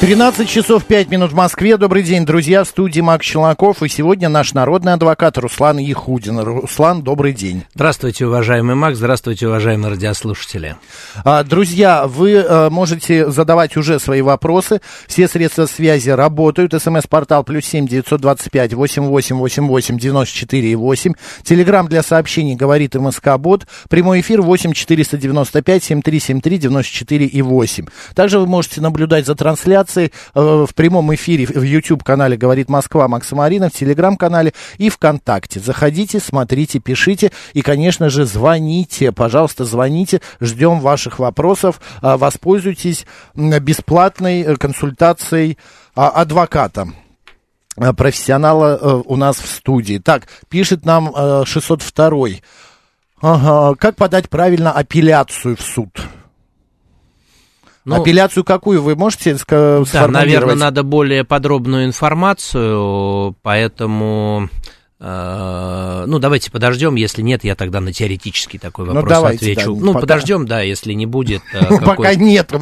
13 часов 5 минут в Москве. Добрый день, друзья. В студии Макс Челноков. И сегодня наш народный адвокат Руслан Ехудин. Руслан, добрый день. Здравствуйте, уважаемый Макс. Здравствуйте, уважаемые радиослушатели. А, друзья, вы а, можете задавать уже свои вопросы. Все средства связи работают. СМС-портал плюс семь девятьсот двадцать пять восемь восемь восемь восемь девяносто четыре и восемь. Телеграмм для сообщений говорит МСК-бот. Прямой эфир восемь четыреста девяносто пять семь три семь три девяносто четыре и восемь. Также вы можете наблюдать за трансляцией трансляции э, в прямом эфире в YouTube-канале «Говорит Москва» Макса Марина, в Телеграм-канале и ВКонтакте. Заходите, смотрите, пишите и, конечно же, звоните. Пожалуйста, звоните. Ждем ваших вопросов. А, воспользуйтесь бесплатной э, консультацией а, адвоката э, профессионала у нас в студии. Так, пишет нам 602 Ага, как подать правильно апелляцию в суд? Ну, Апелляцию какую вы можете сформулировать? Да, наверное, надо более подробную информацию, поэтому... Э, ну, давайте подождем, если нет, я тогда на теоретический такой ну, вопрос ну, давайте, отвечу. Да, ну, пока... подождем, да, если не будет. Э, пока нет а,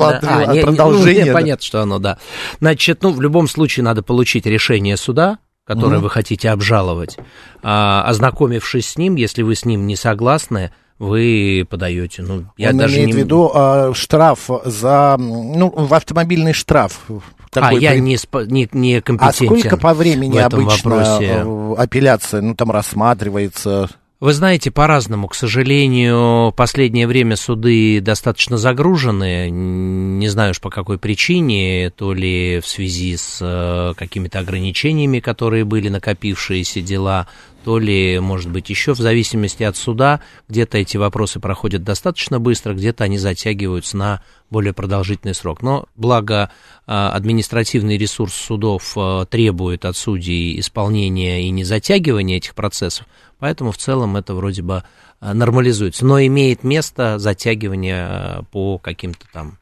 продолжения. Ну, понятно, что оно, да. Значит, ну, в любом случае надо получить решение суда, которое вы хотите обжаловать. А, ознакомившись с ним, если вы с ним не согласны, вы подаете. Ну, я Он даже имеет не... в виду э, штраф за, ну, в автомобильный штраф. Такой а, я при... не, спо... не, не компетентен А сколько по времени обычно вопросе? Э, апелляция, ну, там рассматривается? Вы знаете, по-разному. К сожалению, последнее время суды достаточно загружены. Не знаю уж по какой причине, то ли в связи с э, какими-то ограничениями, которые были накопившиеся дела, то ли, может быть, еще в зависимости от суда, где-то эти вопросы проходят достаточно быстро, где-то они затягиваются на более продолжительный срок. Но благо а, административный ресурс судов а, требует от судей исполнения и не затягивания этих процессов, поэтому в целом это вроде бы а, нормализуется. Но имеет место затягивание по каким-то там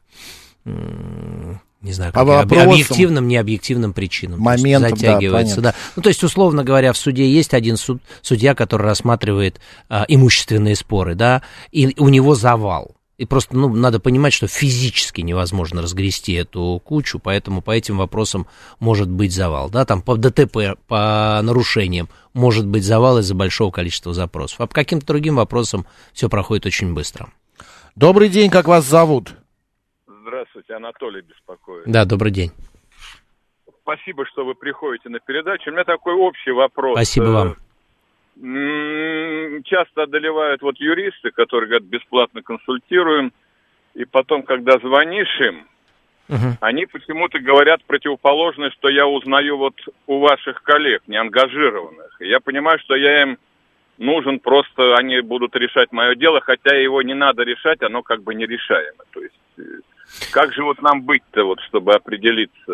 не знаю, как по объективным, необъективным причинам. Моментом, затягивается, да, да. Ну, то есть, условно говоря, в суде есть один суд, судья, который рассматривает а, имущественные споры, да, и у него завал. И просто, ну, надо понимать, что физически невозможно разгрести эту кучу, поэтому по этим вопросам может быть завал, да, там по ДТП, по нарушениям может быть завал из-за большого количества запросов, а по каким-то другим вопросам все проходит очень быстро. Добрый день, как вас зовут? Здравствуйте, Анатолий беспокоит. Да, добрый день. Спасибо, что вы приходите на передачу. У меня такой общий вопрос. Спасибо вам. Э, часто одолевают вот юристы, которые говорят, бесплатно консультируем, и потом, когда звонишь им, угу. они почему-то говорят противоположное, что я узнаю вот у ваших коллег, не ангажированных. И я понимаю, что я им нужен просто, они будут решать мое дело, хотя его не надо решать, оно как бы нерешаемо. То есть э, как же вот нам быть-то, вот, чтобы определиться?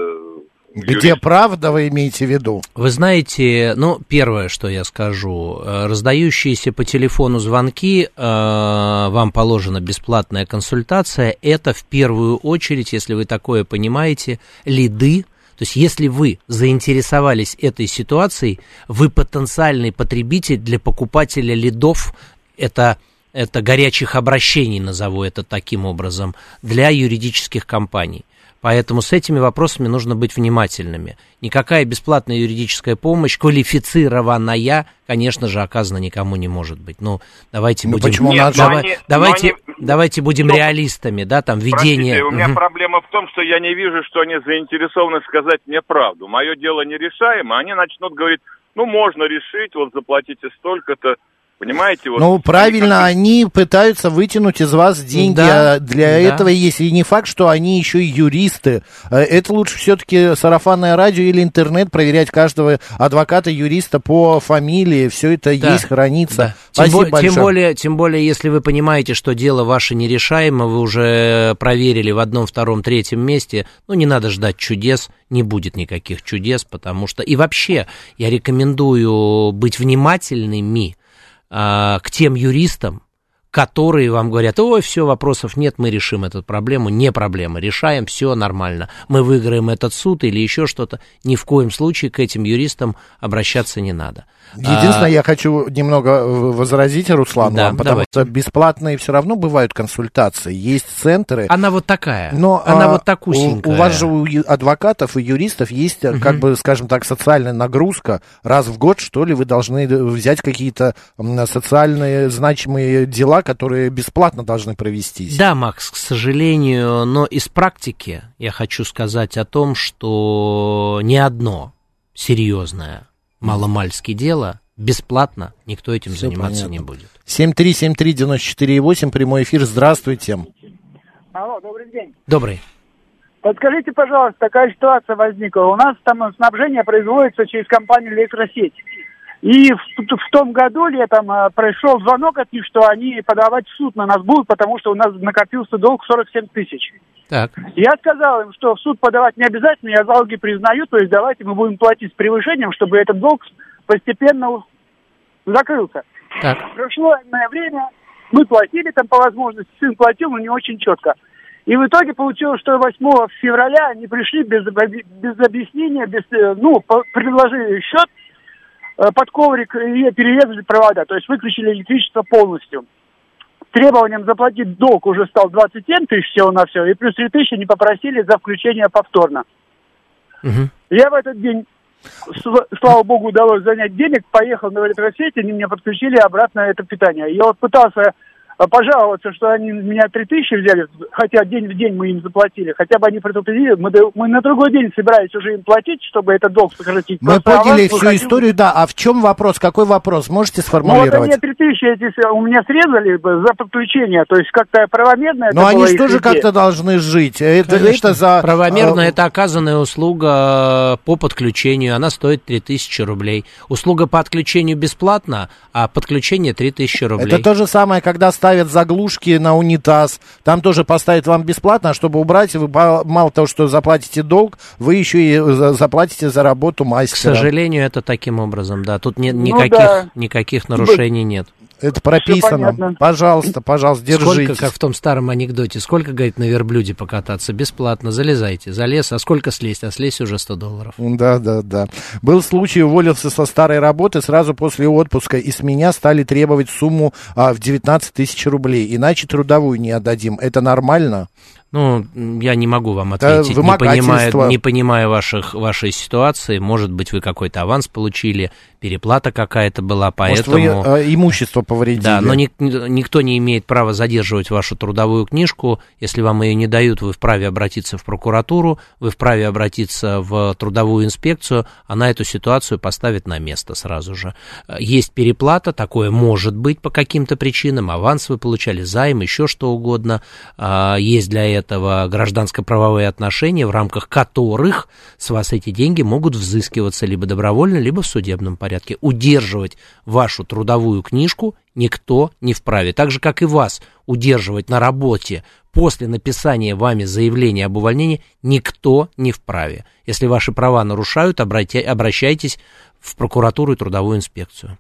Где юрист? правда вы имеете в виду? Вы знаете, ну, первое, что я скажу, э, раздающиеся по телефону звонки, э, вам положена бесплатная консультация, это в первую очередь, если вы такое понимаете, лиды, то есть, если вы заинтересовались этой ситуацией, вы потенциальный потребитель для покупателя лидов, это это горячих обращений, назову это таким образом, для юридических компаний. Поэтому с этими вопросами нужно быть внимательными. Никакая бесплатная юридическая помощь, квалифицированная, конечно же, оказана никому не может быть. Ну, давайте ну, будем, почему Нет, давай, они, давайте, они, давайте будем но, реалистами, да, там ведение. Простите, у меня угу. проблема в том, что я не вижу, что они заинтересованы сказать мне правду. Мое дело нерешаемо, они начнут говорить, ну, можно решить, вот заплатите столько-то. Понимаете? Вот, ну, правильно, они, пытаются вытянуть из вас деньги. Да, а для да. этого есть. И не факт, что они еще и юристы. Э, это лучше все-таки сарафанное радио или интернет, проверять каждого адвоката, юриста по фамилии. Все это да. есть, хранится. Да. Спасибо тем, большое. Тем более, тем более, если вы понимаете, что дело ваше нерешаемо, вы уже проверили в одном, втором, третьем месте, ну, не надо ждать чудес, не будет никаких чудес, потому что... И вообще, я рекомендую быть внимательными, а, к тем юристам, которые вам говорят, ой, все, вопросов нет, мы решим эту проблему. Не проблема, решаем, все нормально. Мы выиграем этот суд или еще что-то. Ни в коем случае к этим юристам обращаться не надо. Единственное, а... я хочу немного э, возразить Руслану, да, потому давай. что бесплатные все равно бывают консультации, есть центры. Она вот такая, но, она а, вот такусенькая. У, у вас же у адвокатов и юристов есть, угу. как бы, скажем так, социальная нагрузка. Раз в год, что ли, вы должны взять какие-то социальные значимые дела, которые бесплатно должны провестись. Да, Макс, к сожалению, но из практики я хочу сказать о том, что ни одно серьезное маломальски дело, бесплатно никто этим Все заниматься понятно. не будет. 7373948, прямой эфир, здравствуйте. Алло, добрый день. Добрый. Подскажите, пожалуйста, такая ситуация возникла. У нас там снабжение производится через компанию «Электросеть». И в, в том году летом э, пришел звонок от них, что они подавать в суд на нас будут, потому что у нас накопился долг 47 тысяч. Так. Я сказал им, что в суд подавать не обязательно, я залоги признаю, то есть давайте мы будем платить с превышением, чтобы этот долг постепенно закрылся. Так. Прошло время, мы платили там по возможности, сын платил, но не очень четко. И в итоге получилось, что 8 февраля они пришли без, без объяснения, без, э, ну, предложили счет э, под коврик и перерезали провода, то есть выключили электричество полностью требованием заплатить долг уже стал 27 тысяч всего на все, и плюс 3 тысячи не попросили за включение повторно. Угу. Я в этот день, слава богу, удалось занять денег, поехал на электросеть, они мне подключили обратно это питание. Я вот пытался пожаловаться, что они меня 3 тысячи взяли, хотя день в день мы им заплатили, хотя бы они предупредили, мы, мы на другой день собирались уже им платить, чтобы этот долг сократить. Мы Просто поняли всю хотим... историю, да, а в чем вопрос, какой вопрос, можете сформулировать? Ну, вот они 3 тысячи эти у меня срезали за подключение, то есть как-то правомерно Но они же тоже как-то должны жить, это, это за... Правомерно, а... это оказанная услуга по подключению, она стоит 3 тысячи рублей. Услуга по отключению бесплатна, а подключение 3 тысячи рублей. Это то же самое, когда ставят заглушки на унитаз. Там тоже поставят вам бесплатно, а чтобы убрать, вы мало того, что заплатите долг, вы еще и заплатите за работу мастера. К сожалению, это таким образом, да. Тут нет ну, никаких, да. никаких нарушений нет. Это прописано. Пожалуйста, пожалуйста, держите. Сколько, как в том старом анекдоте, сколько, говорит, на верблюде покататься? Бесплатно, залезайте. Залез, а сколько слезть? А слезть уже 100 долларов. Да, да, да. Был случай, уволился со старой работы сразу после отпуска, и с меня стали требовать сумму а, в 19 тысяч рублей. Иначе трудовую не отдадим. Это нормально? Ну, я не могу вам ответить, не понимая, не понимая ваших, вашей ситуации. Может быть, вы какой-то аванс получили, переплата какая-то была, поэтому... Может, вы э, имущество повредили. Да, но ни, никто не имеет права задерживать вашу трудовую книжку. Если вам ее не дают, вы вправе обратиться в прокуратуру, вы вправе обратиться в трудовую инспекцию, она эту ситуацию поставит на место сразу же. Есть переплата, такое может быть по каким-то причинам, аванс вы получали, займ, еще что угодно. А, есть для этого этого гражданско-правовые отношения, в рамках которых с вас эти деньги могут взыскиваться либо добровольно, либо в судебном порядке. Удерживать вашу трудовую книжку никто не вправе. Так же, как и вас удерживать на работе после написания вами заявления об увольнении никто не вправе. Если ваши права нарушают, обращайтесь в прокуратуру и трудовую инспекцию.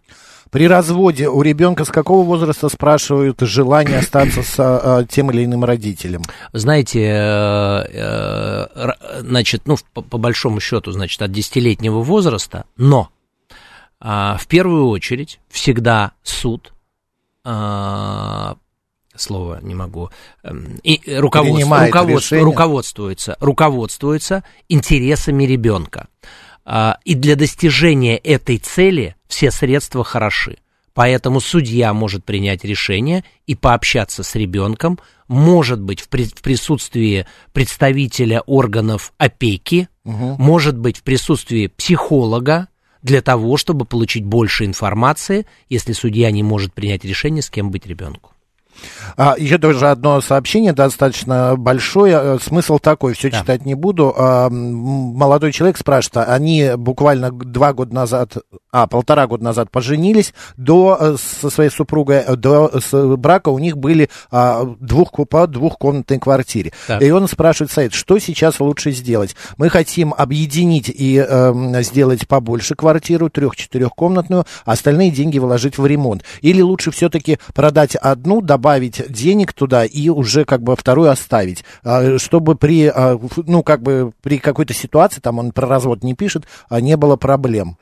При разводе у ребенка с какого возраста спрашивают желание остаться с а, тем или иным родителем? Знаете, э, э, значит, ну, по, по большому счету, значит, от десятилетнего возраста, но а, в первую очередь всегда суд а, слово не могу, эм, и руководство, руководство, руководствуется, руководствуется интересами ребенка. А, и для достижения этой цели все средства хороши. Поэтому судья может принять решение и пообщаться с ребенком, может быть, в, при, в присутствии представителя органов опеки, угу. может быть, в присутствии психолога, для того, чтобы получить больше информации, если судья не может принять решение, с кем быть ребенку. А, еще тоже одно сообщение достаточно большое. Э, смысл такой, все да. читать не буду. А, молодой человек спрашивает, а они буквально два года назад, а, полтора года назад поженились, до, э, со своей супругой, э, до с, брака у них были а, двух, по двухкомнатной квартире. Так. И он спрашивает Сайт, что сейчас лучше сделать? Мы хотим объединить и э, сделать побольше квартиру, трех-четырехкомнатную, остальные деньги вложить в ремонт. Или лучше все-таки продать одну, добавить добавить денег туда и уже как бы вторую оставить, а, чтобы при, а, ну, как бы при какой-то ситуации, там он про развод не пишет, а не было проблем.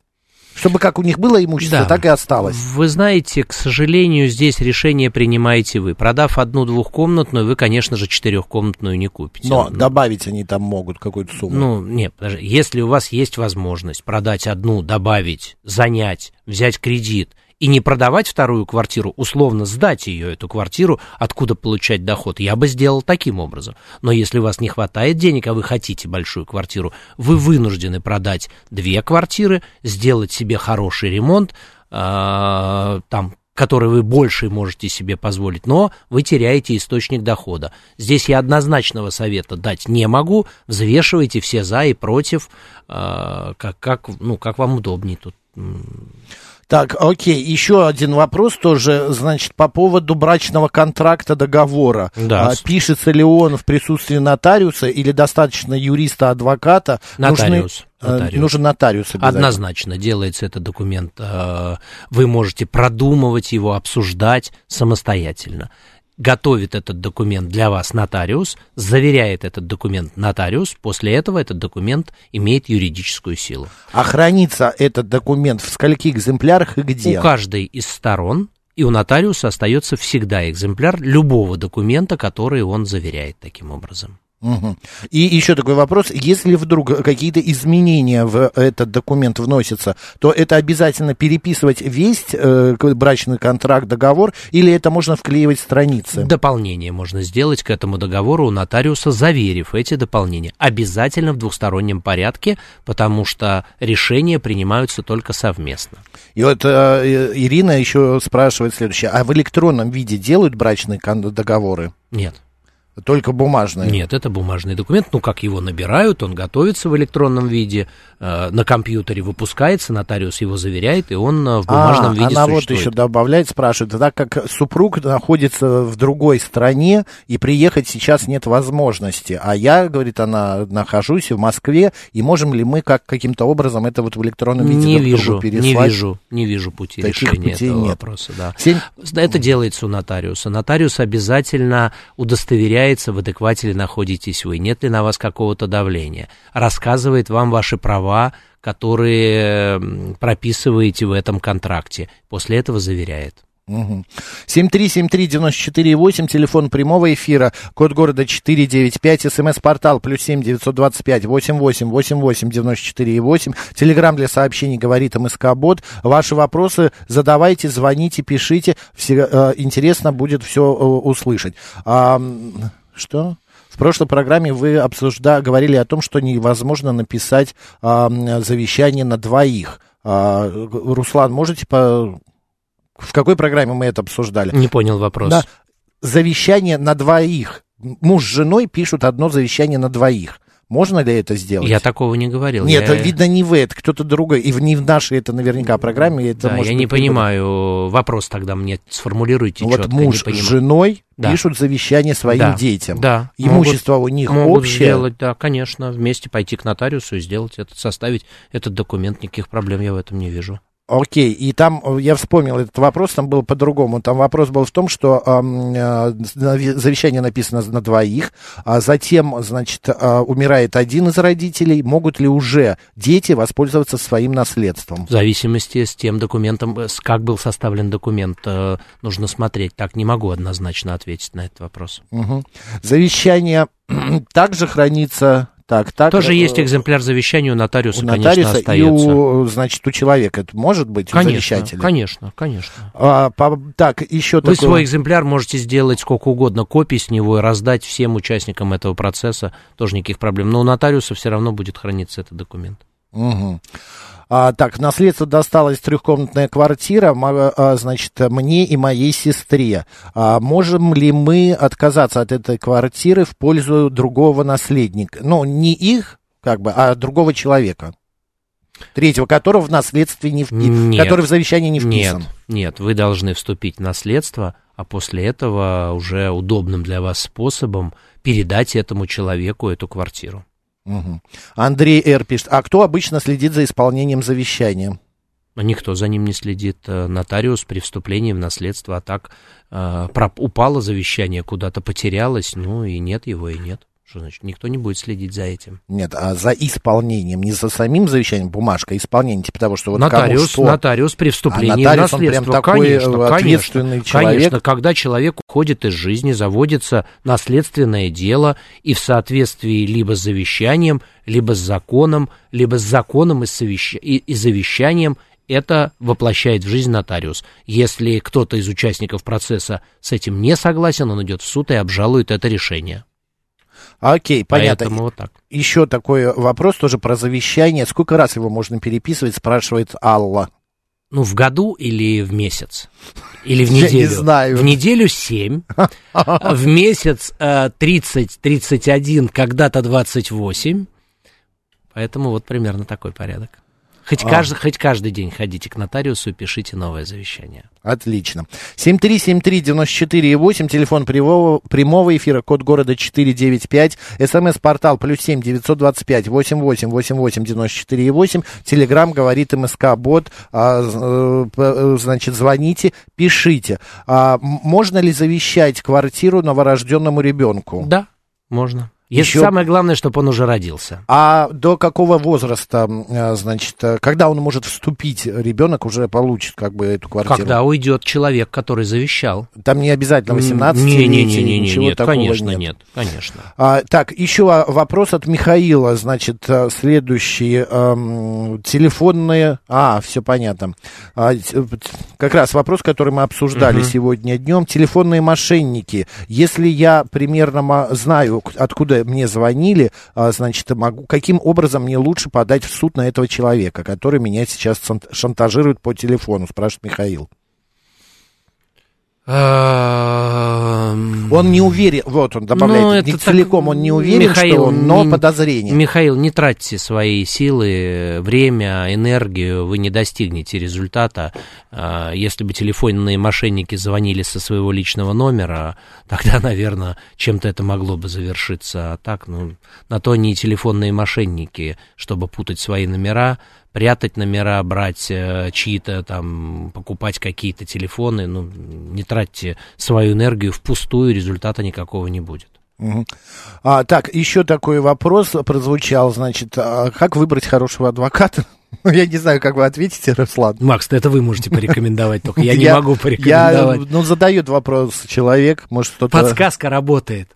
Чтобы как у них было имущество, Да. так и осталось. Вы знаете, к сожалению, здесь решение принимаете вы. Продав одну двухкомнатную, вы, конечно же, четырехкомнатную не купите. Но Ну, добавить они там могут какую-то сумму. Ну, нет, подожди. Если у вас есть возможность продать одну, добавить, занять, взять кредит и не продавать вторую квартиру, условно сдать ее, эту квартиру, откуда получать доход, я бы сделал таким образом. Но если у вас не хватает денег, а вы хотите большую квартиру, вы вынуждены продать две квартиры, сделать себе хороший ремонт, а, там который вы больше можете себе позволить, но вы теряете источник дохода. Здесь я однозначного совета дать не могу. Взвешивайте все за и против, а, как, как, ну, как вам удобнее тут. Так, окей, еще один вопрос тоже, значит, по поводу брачного контракта договора. Да. А, пишется ли он в присутствии нотариуса или достаточно юриста-адвоката? Нотариус. Нужны, э, Нотариус. нужен нотариус. Однозначно делается этот документ. э, Вы можете продумывать его, обсуждать самостоятельно. Готовит этот документ для вас нотариус, заверяет этот документ нотариус, после этого этот документ имеет юридическую силу. А хранится этот документ в скольких экземплярах и где? У каждой из сторон и у нотариуса остается всегда экземпляр любого документа, который он заверяет таким образом. Мгм. И еще такой вопрос. Если вдруг какие-то изменения в этот документ вносятся, то это обязательно переписывать весь э, брачный контракт, договор, или это можно вклеивать страницы? Дополнение можно сделать к этому договору у нотариуса, заверив эти дополнения. Обязательно в двухстороннем порядке, потому что решения принимаются только совместно. И вот э, Ирина еще спрашивает следующее. А в электронном виде делают брачные договоры? Нет. Только бумажные? Нет, это бумажный документ. Ну, как его набирают, он готовится в электронном виде, э, на компьютере выпускается, нотариус его заверяет, и он э, в бумажном а, виде она вот существует. еще добавляет, спрашивает, так как супруг находится в другой стране и приехать сейчас нет возможности, а я, говорит она, нахожусь в Москве, и можем ли мы как каким-то образом это вот в электронном виде не вижу, не переслать? вижу, не вижу пути Таких решения путей этого нет. вопроса. Да. Семь- Это делается у нотариуса. Нотариус обязательно удостоверяется, в адеквате ли находитесь вы, нет ли на вас какого-то давления, рассказывает вам ваши права, которые прописываете в этом контракте. После этого заверяет. Мгм. 7373948, телефон прямого эфира, код города 495, смс-портал плюс 7 925 88 88 94 8, телеграмм для сообщений говорит МСК Бот. Ваши вопросы задавайте, звоните, пишите, все, э, интересно будет все услышать. Что? В прошлой программе вы обсужда... говорили о том, что невозможно написать а, завещание на двоих. А, Руслан, можете по... В какой программе мы это обсуждали? Не понял вопрос. Да, завещание на двоих. Муж с женой пишут одно завещание на двоих. Можно ли это сделать? Я такого не говорил. Нет, я... видно, не вы, это кто-то другой. И в, не в нашей это наверняка программе. Это Да, может я не понимаю. Вопрос тогда мне сформулируйте Вот четко. муж не с женой Да. пишут завещание своим Да, детям. Да. Имущество у них могут общее. сделать, да, конечно, вместе пойти к нотариусу и сделать это, составить этот документ, никаких проблем я в этом не вижу. Окей, и там э, я вспомнил этот вопрос, там был по-другому. Там вопрос был в том, что э, завещание написано на двоих, а затем, значит, э, умирает один из родителей. Могут ли уже дети воспользоваться своим наследством? В зависимости с тем документом, э, с как был составлен документ, э, нужно смотреть. Так не могу однозначно ответить на этот вопрос. Мгм. Завещание также хранится. Так, так. Тоже э, есть экземпляр завещания у нотариуса, у конечно, нотариуса и остается. у, значит, у человека. Это может быть у Конечно, завещателя? конечно, конечно. А, по- так, еще Вы такой... свой экземпляр можете сделать сколько угодно копий с него и раздать всем участникам этого процесса, тоже никаких проблем. Но у нотариуса все равно будет храниться этот документ. Мгм. А, так, наследство досталась трехкомнатная квартира, а, значит, мне и моей сестре. А, можем ли мы отказаться от этой квартиры в пользу другого наследника? Ну, не их, как бы, а другого человека. Третьего, которого в наследстве не вписан, Нет. который в завещании не вписан. Нет, нет, вы должны вступить в наследство, а после этого уже удобным для вас способом передать этому человеку эту квартиру. Мгм. Андрей Р. пишет, а кто обычно следит за исполнением завещания? Но никто за ним не следит. Э, нотариус при вступлении в наследство, а так э, упало завещание, куда-то потерялось, ну и нет его, и нет. Что значит? Никто не будет следить за этим. Нет, а за исполнением, не за самим завещанием бумажка, а исполнение, типа того, что вот нотариус, что... нотариус при вступлении а нотариус, в наследство. Прям такой конечно, ответственный конечно, человек. Конечно, когда человек уходит из жизни, заводится наследственное дело, и в соответствии либо с завещанием, либо с законом, либо с законом и, совещ... и, и завещанием это воплощает в жизнь нотариус. Если кто-то из участников процесса с этим не согласен, он идет в суд и обжалует это решение. Окей, понятно. Поэтому вот так. Еще такой вопрос тоже про завещание. Сколько раз его можно переписывать, спрашивает Алла. Ну, в году или в месяц? Или в неделю? Я не знаю. В неделю 7, в месяц 30-31, э, когда-то 28. Поэтому вот примерно такой порядок. Хоть, а. каждый, хоть каждый день ходите к нотариусу и пишите новое завещание. Отлично. 7373948, телефон прямого, прямого эфира, код города 495, смс-портал плюс 7 925 88 88 94 8, телеграмм говорит МСК Бот, а, э, э, значит, звоните, пишите. А, можно ли завещать квартиру новорожденному ребенку? Да, можно. Еще... самое главное, чтобы он уже родился. А до какого возраста, э, значит, э, когда он может вступить, ребенок уже получит как бы эту квартиру? Когда уйдет человек, который завещал. Там не обязательно 18 не, не, не, не, ничего нет, конечно, нет. нет, конечно. А, так, еще вопрос от Михаила, значит, э, следующий. Эм, телефонные... А, все понятно. А, как раз вопрос, который мы обсуждали угу. сегодня днем. Телефонные мошенники. Если я примерно знаю, откуда мне звонили, а, значит, могу, каким образом мне лучше подать в суд на этого человека, который меня сейчас шантажирует по телефону, спрашивает Михаил. Он не уверен, вот он добавляет, ну, не целиком он не уверен, Михаил, что он, но не, подозрение. Михаил, не тратьте свои силы, время, энергию, вы не достигнете результата. А, если бы телефонные мошенники звонили со своего личного номера, тогда, наверное, чем-то это могло бы завершиться. А так, ну, на то они и телефонные мошенники, чтобы путать свои номера, прятать номера, брать э, чьи-то там, покупать какие-то телефоны, ну, не тратьте свою энергию впустую, результата никакого не будет. Угу. А, так, еще такой вопрос прозвучал, значит, а как выбрать хорошего адвоката? Я не знаю, как вы ответите, Руслан. Макс, это вы можете порекомендовать, только я не могу порекомендовать. Я, ну, задает вопрос человек, может, кто-то... Подсказка работает.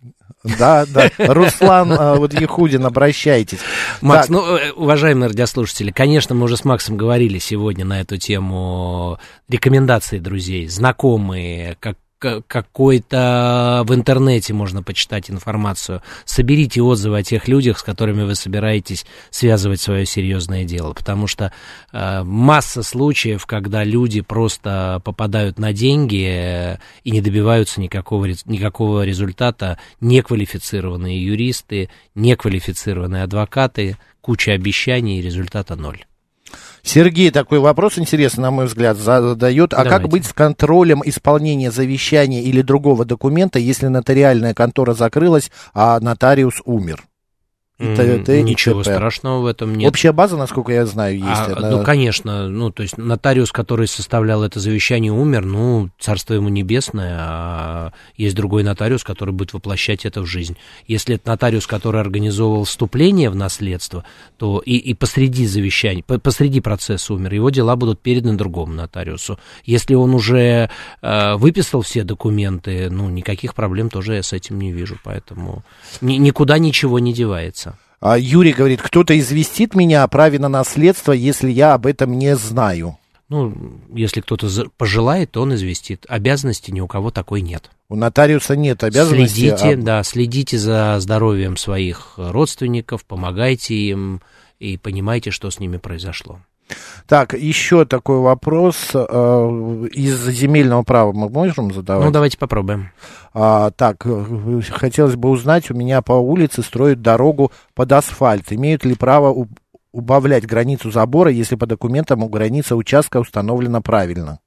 Да, да. Руслан а, вот Ехудин, обращайтесь. Макс, так. ну, э, уважаемые радиослушатели, конечно, мы уже с Максом говорили сегодня на эту тему рекомендации друзей, знакомые, как какой-то в интернете можно почитать информацию. Соберите отзывы о тех людях, с которыми вы собираетесь связывать свое серьезное дело. Потому что э, масса случаев, когда люди просто попадают на деньги э, и не добиваются никакого, никакого результата, неквалифицированные юристы, неквалифицированные адвокаты, куча обещаний и результата ноль. Сергей такой вопрос интересный, на мой взгляд, задает. А Давайте. как быть с контролем исполнения завещания или другого документа, если нотариальная контора закрылась, а нотариус умер? И т, Ничего т, страшного в этом нет. Общая база, насколько я знаю, есть. А, она... Ну, конечно. Ну, то есть нотариус, который составлял это завещание, умер, ну, царство ему небесное, а есть другой нотариус, который будет воплощать это в жизнь. Если это нотариус, который организовывал вступление в наследство, то и, и посреди завещания, посреди процесса умер, его дела будут переданы другому нотариусу. Если он уже э, выписал все документы, ну, никаких проблем тоже я с этим не вижу, поэтому ни, никуда ничего не девается. А Юрий говорит, кто-то известит меня о праве на наследство, если я об этом не знаю. Ну, если кто-то пожелает, то он известит. Обязанности ни у кого такой нет. У нотариуса нет обязанности. Следите, а... да, следите за здоровьем своих родственников, помогайте им и понимайте, что с ними произошло. Так, еще такой вопрос. Э, из земельного права мы можем задавать? Ну, давайте попробуем. А, так, э, хотелось бы узнать, у меня по улице строят дорогу под асфальт. Имеют ли право убавлять границу забора, если по документам у границы участка установлена правильно?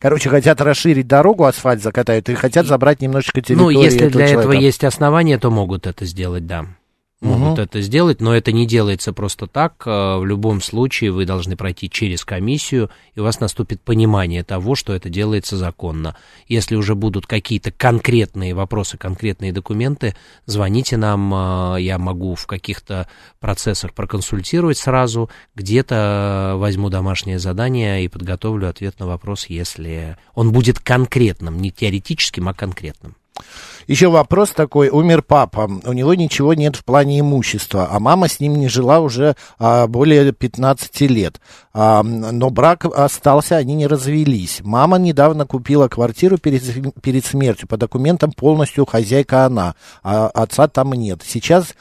Короче, хотят расширить дорогу, асфальт закатают, и хотят забрать немножечко территории Ну, если для человека. этого есть основания, то могут это сделать, да. Могут угу. это сделать, но это не делается просто так. В любом случае вы должны пройти через комиссию, и у вас наступит понимание того, что это делается законно. Если уже будут какие-то конкретные вопросы, конкретные документы, звоните нам, я могу в каких-то процессах проконсультировать сразу, где-то возьму домашнее задание и подготовлю ответ на вопрос, если он будет конкретным, не теоретическим, а конкретным. Еще вопрос такой. Умер папа. У него ничего нет в плане имущества, а мама с ним не жила уже а, более 15 лет. А, но брак остался, они не развелись. Мама недавно купила квартиру перед, перед смертью. По документам полностью хозяйка она, а отца там нет. Сейчас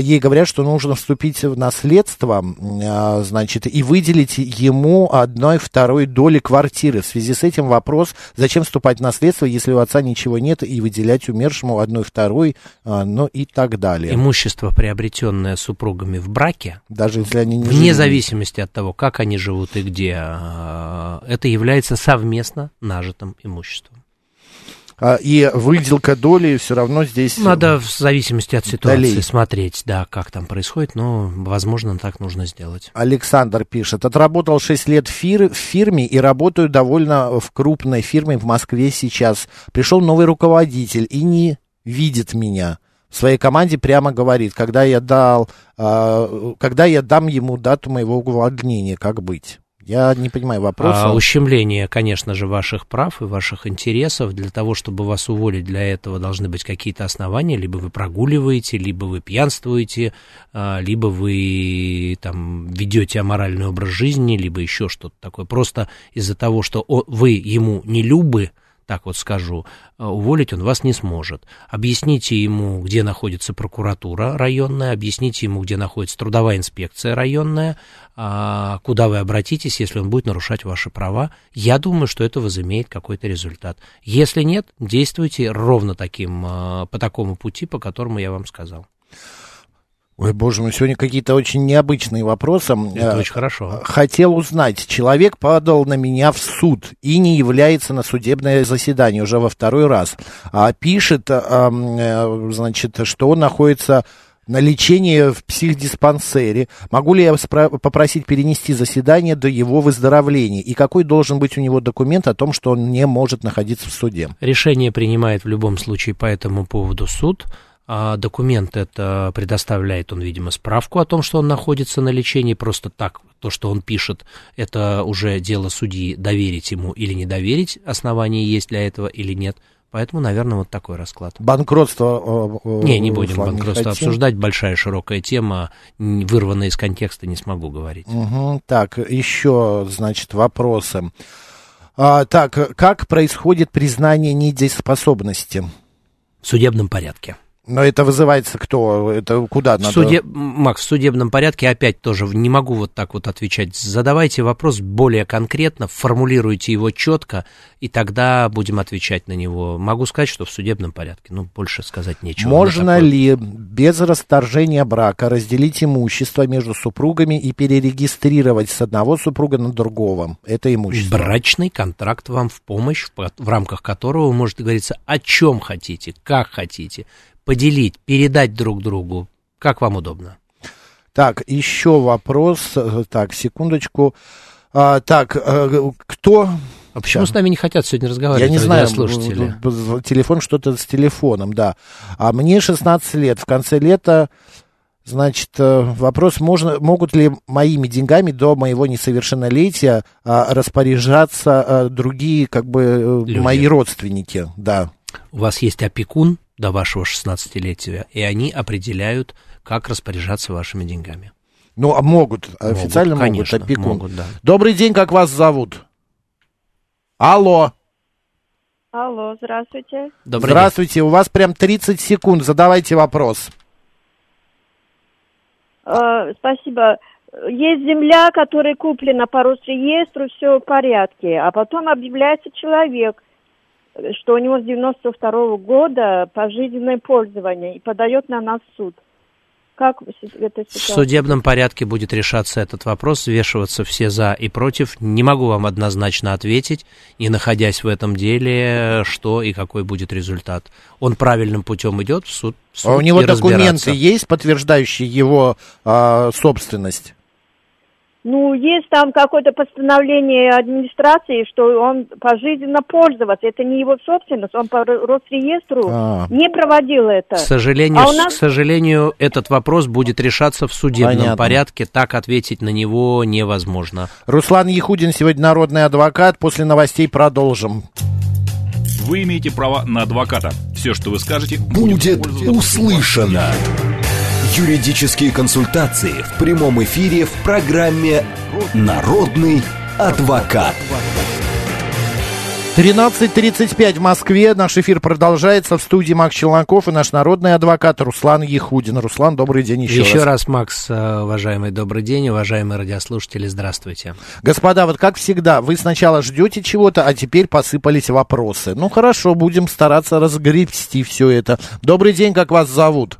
ей говорят, что нужно вступить в наследство, а, значит, и выделить ему одной второй доли квартиры. В связи с этим вопрос, зачем вступать в наследство, если у отца ничего нет, и выделять умершему одной второй, а, ну и так далее. Имущество, приобретенное супругами в браке, даже если они не вне живут. зависимости от того, как они живут и где, это является совместно нажитым имуществом. А, и выделка доли все равно здесь... Надо в зависимости от ситуации долей. смотреть, да, как там происходит, но, возможно, так нужно сделать. Александр пишет, отработал 6 лет фир, в фирме и работаю довольно в крупной фирме в Москве сейчас. Пришел новый руководитель и не видит меня. В своей команде прямо говорит, когда я дал, э, когда я дам ему дату моего увольнения, как быть? Я не понимаю вопроса. А, ущемление, конечно же, ваших прав и ваших интересов. Для того, чтобы вас уволить, для этого должны быть какие-то основания. Либо вы прогуливаете, либо вы пьянствуете, а, либо вы там ведете аморальный образ жизни, либо еще что-то такое. Просто из-за того, что вы ему не любы, так вот скажу, э, уволить он вас не сможет. Объясните ему, где находится прокуратура районная, объясните ему, где находится трудовая инспекция районная, а, куда вы обратитесь, если он будет нарушать ваши права. Я думаю, что это возымеет какой-то результат. Если нет, действуйте ровно таким, э, по такому пути, по которому я вам сказал. Ой, боже мой, сегодня какие-то очень необычные вопросы. Это очень хорошо. Хотел узнать, человек подал на меня в суд и не является на судебное заседание уже во второй раз. А пишет, э, значит, что он находится на лечении в психдиспансере. Могу ли я попросить перенести заседание до его выздоровления? И какой должен быть у него документ о том, что он не может находиться в суде? Решение принимает в любом случае по этому поводу суд. А документ это предоставляет он, видимо, справку о том, что он находится на лечении. Просто так, то, что он пишет, это уже дело судьи, доверить ему или не доверить, основания есть для этого или нет. Поэтому, наверное, вот такой расклад. Банкротство... Э, не, не будем банкротство не обсуждать. Большая широкая тема, вырванная из контекста, не смогу говорить. Угу. Так, еще, значит, вопросы. А, так, как происходит признание недееспособности? В судебном порядке. Но это вызывается кто? Это куда надо? Суде... Макс, в судебном порядке опять тоже не могу вот так вот отвечать. Задавайте вопрос более конкретно, формулируйте его четко, и тогда будем отвечать на него. Могу сказать, что в судебном порядке. Ну, больше сказать нечего. Можно ли без расторжения брака разделить имущество между супругами и перерегистрировать с одного супруга на другого это имущество? Брачный контракт вам в помощь, в, в рамках которого вы можете говориться о чем хотите, как хотите поделить, передать друг другу, как вам удобно. Так, еще вопрос. Так, секундочку. А, так, э, кто... А почему Сейчас. с нами не хотят сегодня разговаривать? Я не знаю, слушатели? телефон что-то с телефоном, да. А мне 16 лет. В конце лета, значит, э, вопрос, можно, могут ли моими деньгами до моего несовершеннолетия а, распоряжаться а, другие, как бы, Люди. мои родственники, да. У вас есть опекун, до вашего 16-летия, и они определяют, как распоряжаться вашими деньгами. Ну, а могут, официально могут, конечно, могут опекун. Могут, да. Добрый день, как вас зовут? Алло. Алло, здравствуйте. Добрый здравствуйте, день. у вас прям 30 секунд, задавайте вопрос. Э, спасибо. Есть земля, которая куплена по Росреестру, все в порядке, а потом объявляется человек, что у него с 92 -го года пожизненное пользование и подает на нас в суд. Как это В судебном порядке будет решаться этот вопрос, взвешиваться все за и против. Не могу вам однозначно ответить, не находясь в этом деле, что и какой будет результат. Он правильным путем идет в суд. В суд а у него документы есть, подтверждающие его э, собственность? Ну, есть там какое-то постановление администрации, что он пожизненно пользоваться. Это не его собственность, он по Росреестру а. не проводил это. К сожалению, а нас... к сожалению, этот вопрос будет решаться в судебном Понятно. порядке. Так ответить на него невозможно. Руслан Ехудин сегодня народный адвокат. После новостей продолжим. Вы имеете право на адвоката. Все, что вы скажете, будет, будет услышано. Юридические консультации в прямом эфире в программе «Народный адвокат». 13.35 в Москве. Наш эфир продолжается. В студии Макс Челноков и наш народный адвокат Руслан Ехудин. Руслан, добрый день еще, еще раз. раз, Макс, э, уважаемый, добрый день. Уважаемые радиослушатели, здравствуйте. Господа, вот как всегда, вы сначала ждете чего-то, а теперь посыпались вопросы. Ну хорошо, будем стараться разгребсти все это. Добрый день, как вас зовут?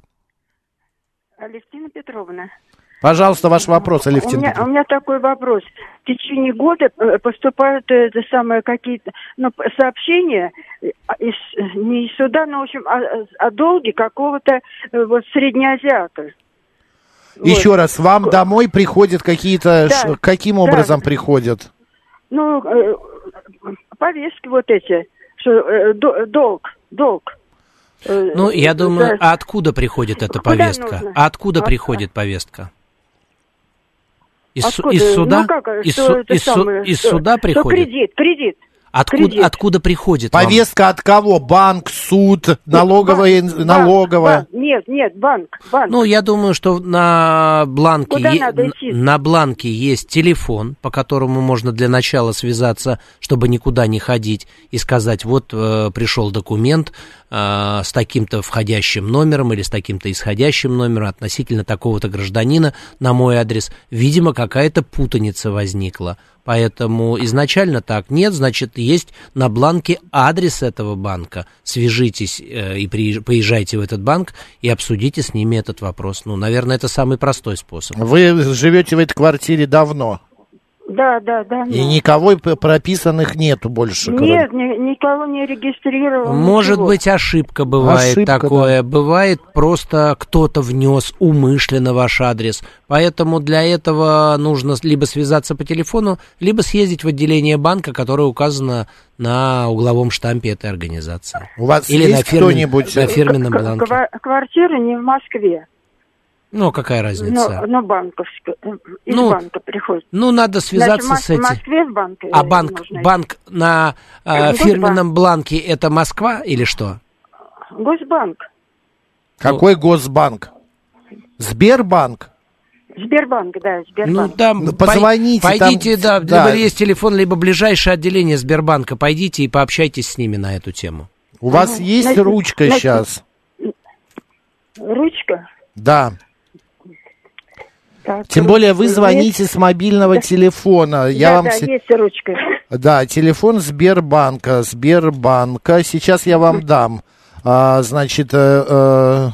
Алевтина Петровна. Пожалуйста, ваш вопрос, Алевтина у меня, у меня такой вопрос. В течение года э, поступают э, это самое какие-то ну, сообщения э, из, не из суда, но в общем о, о долге какого-то вот среднеазиата. Еще вот. раз, вам домой приходят какие-то, да, ш... каким образом да. приходят? Ну, повестки вот эти, что долг, долг. Э, ну, я думаю, а откуда приходит эта Куда повестка? Нужно? А откуда а, приходит повестка? Из, из суда? Ну, как, из, су, из, самое, из суда приходит? Кредит, кредит. Откуда, откуда приходит Повестка вам? от кого? Банк, суд, налоговая, банк, налоговая? Банк, нет, нет, банк, банк. Ну, я думаю, что на бланке, е- на бланке есть телефон, по которому можно для начала связаться, чтобы никуда не ходить, и сказать, вот э, пришел документ э, с таким-то входящим номером или с таким-то исходящим номером относительно такого-то гражданина на мой адрес. Видимо, какая-то путаница возникла. Поэтому изначально так нет, значит, есть на бланке адрес этого банка. Свяжитесь э, и поезжайте в этот банк и обсудите с ними этот вопрос. Ну, наверное, это самый простой способ. Вы живете в этой квартире давно? Да, да, да. И никого прописанных нету больше? Нет, ни, никого не регистрировал. Может ничего. быть, ошибка бывает ошибка, такое. Да. Бывает просто кто-то внес умышленно ваш адрес. Поэтому для этого нужно либо связаться по телефону, либо съездить в отделение банка, которое указано на угловом штампе этой организации. У вас Или есть на, фирмен, на фирменном бланке. Квартира не в Москве. Ну, какая разница? Ну, ну банковская. Э, из ну, банка приходит. Ну, надо связаться Значит, с этим. В Москве в банке. А банк, банк на э, фирменном бланке это Москва или что? Госбанк. Какой Госбанк? Сбербанк? Сбербанк, да, Сбербанк. Ну, там, ну, позвоните. Пойдите, там, да, да, либо есть телефон, либо ближайшее отделение Сбербанка. Пойдите и пообщайтесь с ними на эту тему. У вас ну, есть значит, ручка значит, сейчас? Ручка? Да. Так, Тем более вы звоните есть? с мобильного телефона. Я да, вам да, есть ручка. Да, телефон Сбербанка. Сбербанка. Сейчас я вам дам. А, значит, э, э,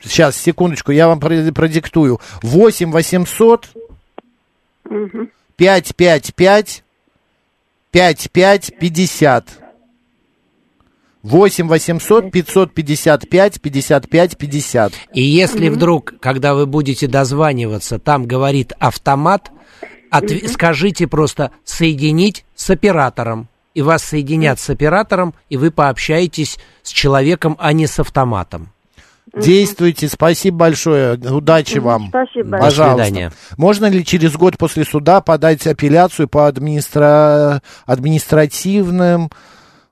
сейчас, секундочку, я вам продиктую. 8 800 угу. 555 55 50. 8 800 555 55 50. И если вдруг, когда вы будете дозваниваться, там говорит автомат, от... скажите просто соединить с оператором. И вас соединят с оператором, и вы пообщаетесь с человеком, а не с автоматом. Действуйте, спасибо большое, удачи вам. Спасибо. Пожалуйста. До свидания. Можно ли через год после суда подать апелляцию по администра... административным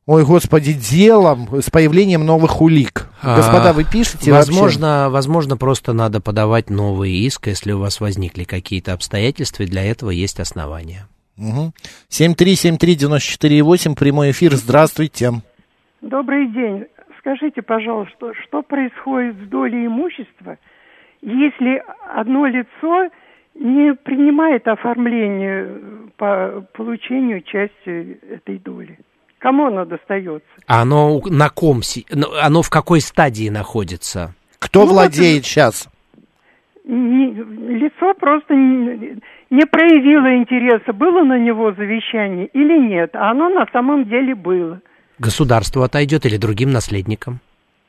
ой, господи, делом с появлением новых улик. А, Господа, вы пишете возможно, вообще? Возможно, просто надо подавать новые иски, если у вас возникли какие-то обстоятельства, и для этого есть основания. Угу. 7373948, прямой эфир, здравствуйте. Добрый день. Скажите, пожалуйста, что происходит с долей имущества, если одно лицо не принимает оформление по получению части этой доли? Кому оно достается? А оно на ком? Оно в какой стадии находится? Кто ну, владеет вот, сейчас? не, лицо просто не, не проявило интереса, было на него завещание или нет, а оно на самом деле было. Государство отойдет или другим наследникам?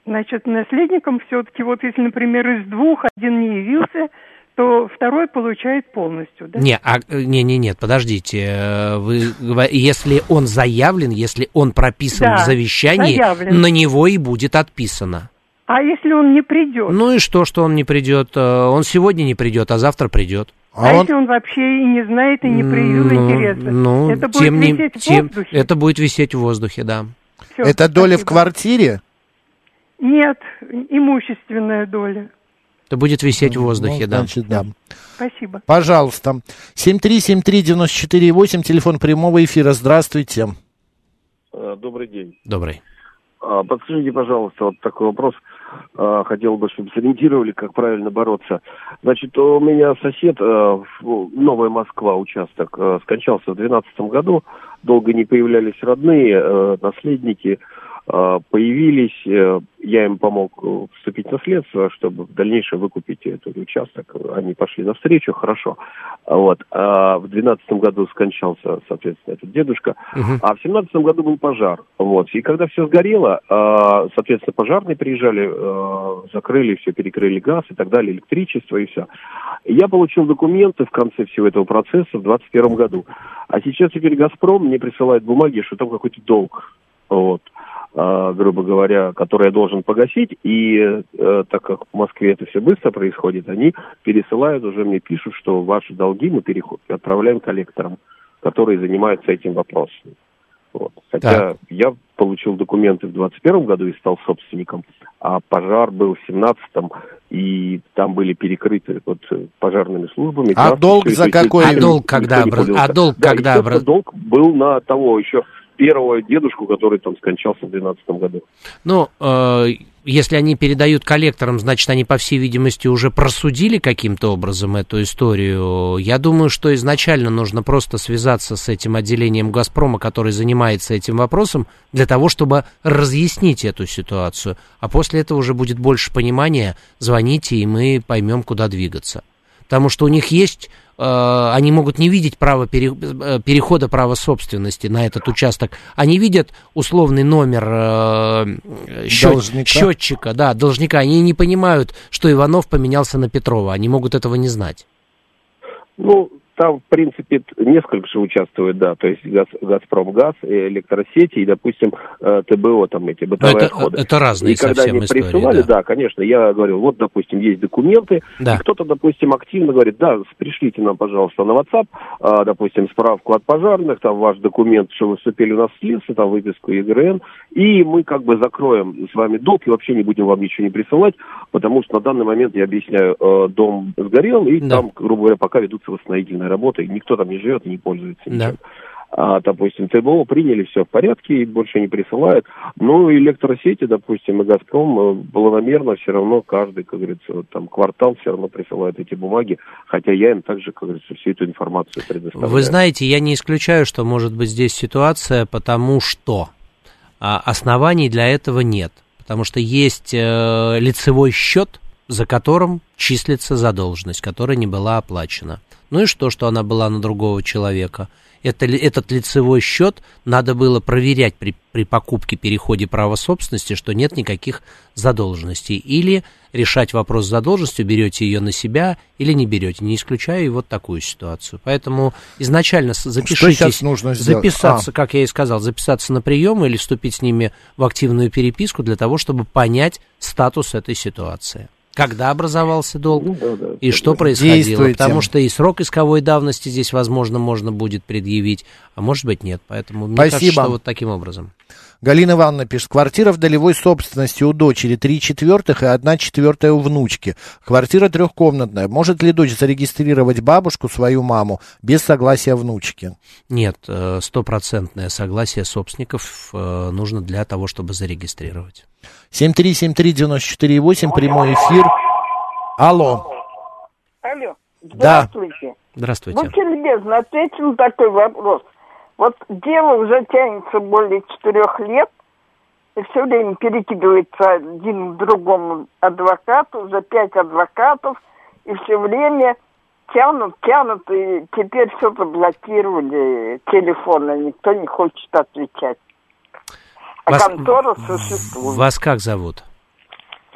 Значит, наследникам все-таки, вот если, например, из двух один не явился, то второй получает полностью, да? Не, а, не, не, нет, подождите. Вы, если он заявлен, если он прописан да, в завещании, заявлен. на него и будет отписано. А если он не придет? Ну и что, что он не придет? Э, он сегодня не придет, а завтра придет. А, а он... если он вообще и не знает, и не проявил ну, интереса? Ну, это будет тем висеть не, в тем, воздухе? Это будет висеть в воздухе, да. Все, это доля спасибо. в квартире? Нет, имущественная доля. Это будет висеть в воздухе, ну, да. Значит, да. Спасибо. Пожалуйста. 7373948, телефон прямого эфира. Здравствуйте. Э, добрый день. Добрый. А, подскажите, пожалуйста, вот такой вопрос. А, хотел бы, чтобы сориентировали, как правильно бороться. Значит, у меня сосед, э, Новая Москва, участок, э, скончался в 2012 году. Долго не появлялись родные, наследники – появились, э, я им помог вступить в наследство, чтобы в дальнейшем выкупить этот участок. Они пошли навстречу, хорошо. Вот. А в двенадцатом году скончался, соответственно, этот дедушка. Uh-huh. А в семнадцатом году был пожар. Вот. И когда все сгорело, соответственно, пожарные приезжали, закрыли все, перекрыли газ и так далее, электричество и все. Я получил документы в конце всего этого процесса в двадцать первом году. А сейчас теперь «Газпром» мне присылает бумаги, что там какой-то долг. Вот. А, грубо говоря, который я должен погасить, и э, так как в Москве это все быстро происходит, они пересылают, уже мне пишут, что ваши долги мы переход, отправляем коллекторам, которые занимаются этим вопросом. Вот. Хотя так. я получил документы в 21 году и стал собственником, а пожар был в 17-м, и там были перекрыты вот пожарными службами. А долг за какой? А долг когда? А долг да, когда? Долг был на того еще первого дедушку, который там скончался в 2012 году. Ну, э, если они передают коллекторам, значит, они, по всей видимости, уже просудили каким-то образом эту историю. Я думаю, что изначально нужно просто связаться с этим отделением «Газпрома», который занимается этим вопросом, для того, чтобы разъяснить эту ситуацию. А после этого уже будет больше понимания, звоните, и мы поймем, куда двигаться. Потому что у них есть Э, они могут не видеть право пере, э, перехода права собственности на этот участок. Они видят условный номер э, счет, счетчика, да, должника. Они не понимают, что Иванов поменялся на Петрова. Они могут этого не знать. Ну, там, в принципе, несколько же участвует, да, то есть Газ, Газпромгаз, электросети и, допустим, э, ТБО, там эти бытовые это, отходы. Это разные И когда они истории, присылали, да. да, конечно, я говорил, вот, допустим, есть документы, да. и кто-то, допустим, активно говорит, да, пришлите нам, пожалуйста, на WhatsApp, а, допустим, справку от пожарных, там ваш документ, что вы вступили у нас в следствие, там выписку ЕГРН, и мы как бы закроем с вами долг и вообще не будем вам ничего не присылать, потому что на данный момент, я объясняю, э, дом сгорел, и да. там, грубо говоря, пока ведутся восстановительные полноценной работой, никто там не живет и не пользуется ничем. Да. А, допустим, ТБО приняли, все в порядке, и больше не присылают. Ну, электросети, допустим, и Газпром э, планомерно все равно каждый, как говорится, вот, там квартал все равно присылают эти бумаги, хотя я им также, как говорится, всю эту информацию предоставляю. Вы знаете, я не исключаю, что может быть здесь ситуация, потому что а, оснований для этого нет. Потому что есть э, лицевой счет, за которым числится задолженность, которая не была оплачена. Ну и что, что она была на другого человека? Это, этот лицевой счет надо было проверять при, при покупке, переходе права собственности, что нет никаких задолженностей. Или решать вопрос с задолженностью, берете ее на себя или не берете. Не исключаю и вот такую ситуацию. Поэтому изначально запишитесь, нужно записаться, а. как я и сказал, записаться на прием или вступить с ними в активную переписку для того, чтобы понять статус этой ситуации когда образовался долг ну, да, да, и что происходило. Действуйте. Потому что и срок исковой давности здесь, возможно, можно будет предъявить, а может быть нет. Поэтому мне Спасибо. кажется, что вот таким образом. Галина Ивановна пишет, квартира в долевой собственности у дочери, три четвертых и одна четвертая у внучки. Квартира трехкомнатная. Может ли дочь зарегистрировать бабушку, свою маму, без согласия внучки? Нет, э, стопроцентное согласие собственников э, нужно для того, чтобы зарегистрировать. 7373948, прямой эфир. Алло. Алло. Здравствуйте. Да. Здравствуйте. Будьте любезны, ответьте на такой вопрос. Вот дело уже тянется более четырех лет, и все время перекидывается один к другому адвокату, за пять адвокатов, и все время тянут, тянут, и теперь что-то блокировали телефоны, никто не хочет отвечать. А Вас- контора существует. Вас как зовут?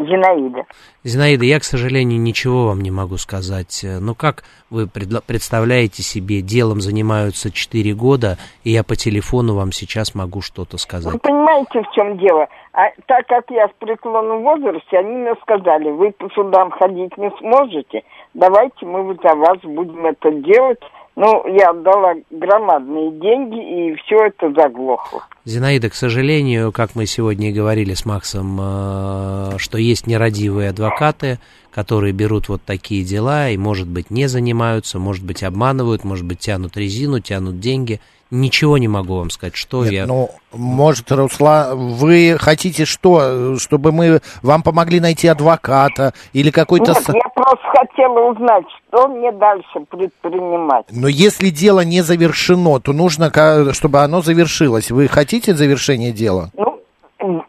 Зинаида. Зинаида, я, к сожалению, ничего вам не могу сказать. Э, Ну, как вы представляете себе, делом занимаются 4 года, и я по телефону вам сейчас могу что-то сказать. Вы понимаете, в чем дело? А так как я в преклонном возрасте, они мне сказали, вы по судам ходить не сможете, давайте мы за вас будем это делать. Ну, я отдала громадные деньги, и все это заглохло. Зинаида, к сожалению, как мы сегодня и говорили с Максом, э, что есть нерадивые адвокаты, которые берут вот такие дела и, может быть, не занимаются, может быть, обманывают, может быть, тянут резину, тянут деньги. Ничего не могу вам сказать, что Нет, я... ну, может, Руслан, вы хотите что? Чтобы мы вам помогли найти адвоката или какой-то... Нет, я просто хотела узнать, что мне дальше предпринимать. Но если дело не завершено, то нужно, чтобы оно завершилось. Вы хотите завершение дела? Ну,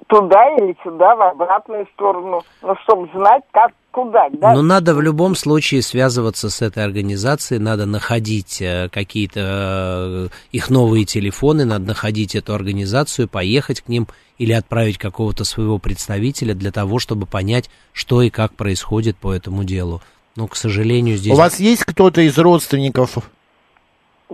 туда или сюда, в обратную сторону. Ну, чтобы знать, как, куда, да? Но надо в любом случае связываться с этой организацией, надо находить э, какие-то э, их новые телефоны, надо находить эту организацию, поехать к ним или отправить какого-то своего представителя для того, чтобы понять, что и как происходит по этому делу. Но, к сожалению, здесь... У вас есть кто-то из родственников?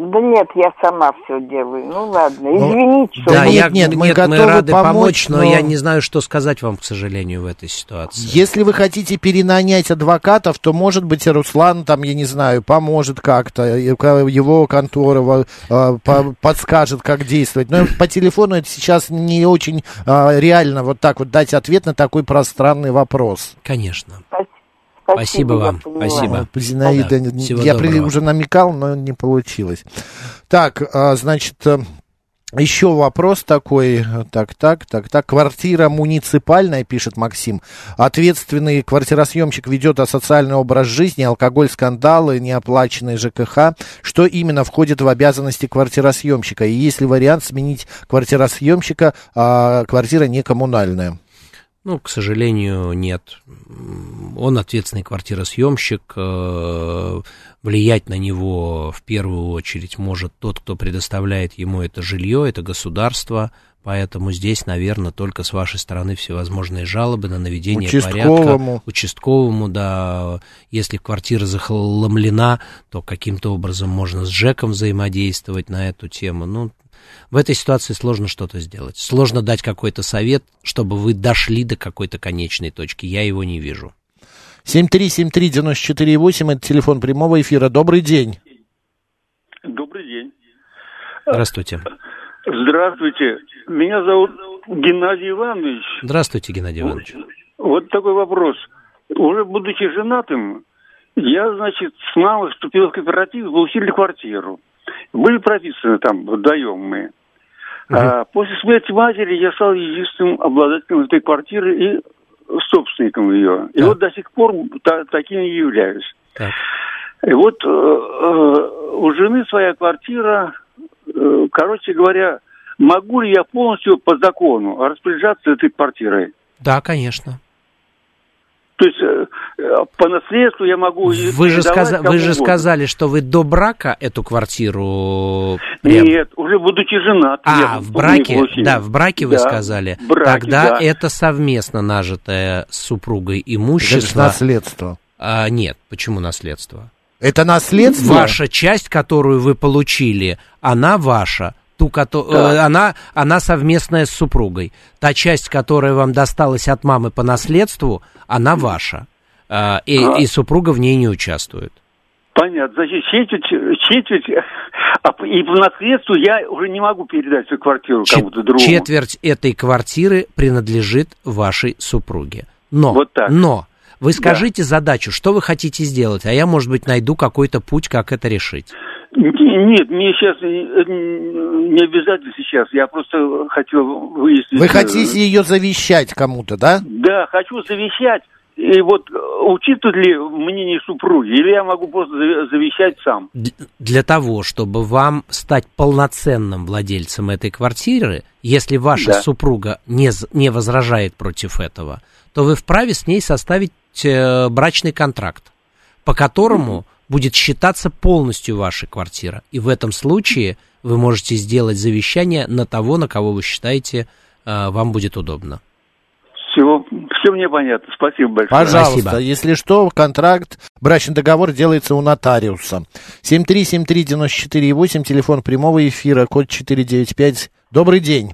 Да нет, я сама все делаю. Ну, ладно, Ну, извините, что... Да, Ну, я, нет, нет, мы мы готовы рады помочь, помочь, но... но- я не знаю, что сказать вам, к сожалению, в этой ситуации. Если вы хотите перенанять адвокатов, то, может быть, Руслан, там, я не знаю, поможет как-то, ка- его контора а, по- подскажет, как действовать. Но по телефону это сейчас не очень а, реально вот так вот дать ответ на такой пространный вопрос. Конечно. Спасибо, Спасибо я вам, понимаю. спасибо. Зинаида, Да, всего я при- доброго. уже намекал, но не получилось. Так, а, значит, э, еще вопрос такой. Так, так, так, так. Квартира муниципальная, пишет Максим. Ответственный квартиросъемщик ведет асоциальный образ жизни, алкоголь, скандалы, неоплаченные ЖКХ. Что именно входит в обязанности квартиросъемщика? И есть ли вариант сменить квартиросъемщика, а квартира не коммунальная? Ну, к сожалению, нет. Он ответственный квартиросъемщик. э, Влиять на него в первую очередь может тот, кто предоставляет ему это жилье, это государство. Поэтому здесь, наверное, только с вашей стороны всевозможные жалобы на наведение Участковому. порядка. Участковому, да. Если квартира захламлена, то каким-то образом можно с ЖЭКом взаимодействовать на эту тему. Ну, в этой ситуации сложно что-то сделать. Сложно дать какой-то совет, чтобы вы дошли до какой-то конечной точки. Я его не вижу. 7373948, это телефон прямого эфира. Добрый день. Добрый день. Здравствуйте. Здравствуйте. Меня зовут Геннадий Иванович. Здравствуйте, Геннадий Иванович. Вот такой вопрос. Уже будучи женатым, я, значит, с мамой вступил в кооператив, получили квартиру. Были прописаны там, вдвоем мы. А после смерти матери я стал единственным обладателем этой квартиры и собственником ее. И Да. вот до сих пор та- таким и являюсь. Так. И вот э, э, у жены своя квартира, э, короче говоря, могу ли я полностью по закону распоряжаться этой квартирой? Да, конечно. То есть э, э, по наследству я могу... Вы же, кому вы же сказали, что вы до брака эту квартиру... приобрели. Нет, уже будучи женат. А, в браке, да, в браке вы Да, сказали. браке, Тогда да. это совместно нажитое с супругой Это имущество. наследство. А, нет, почему наследство? Это наследство? Ваша часть, которую вы получили, она ваша. Ту, кото- Да. э, она, она совместная с супругой. Та часть, которая вам досталась от мамы по наследству, она ваша. А, и, А. и супруга в ней не участвует. Понятно. Значит, четверть, четверть, а и по наследству я уже не могу передать свою квартиру Чет- кому-то другому. Четверть этой квартиры принадлежит вашей супруге. Но, Вот так. но, вы скажите задачу, что вы хотите сделать, а я, может быть, найду какой-то путь, как это решить. Нет, мне сейчас не обязательно сейчас. Я просто хотел выяснить. Вы э, хотите ее завещать кому-то, да? Да, хочу завещать. И вот э, учитывают ли мнение супруги, или я могу просто завещать сам? Для того, чтобы вам стать полноценным владельцем этой квартиры, если ваша Да. супруга не, не возражает против этого, то вы вправе с ней составить э, брачный контракт. по которому будет считаться полностью ваша квартира. И в этом случае вы можете сделать завещание на того, на кого вы считаете э, вам будет удобно. Все, все мне понятно. Спасибо большое. Пожалуйста, Спасибо. если что, контракт, брачный договор делается у нотариуса. 7373948, телефон прямого эфира, код 495. Добрый день.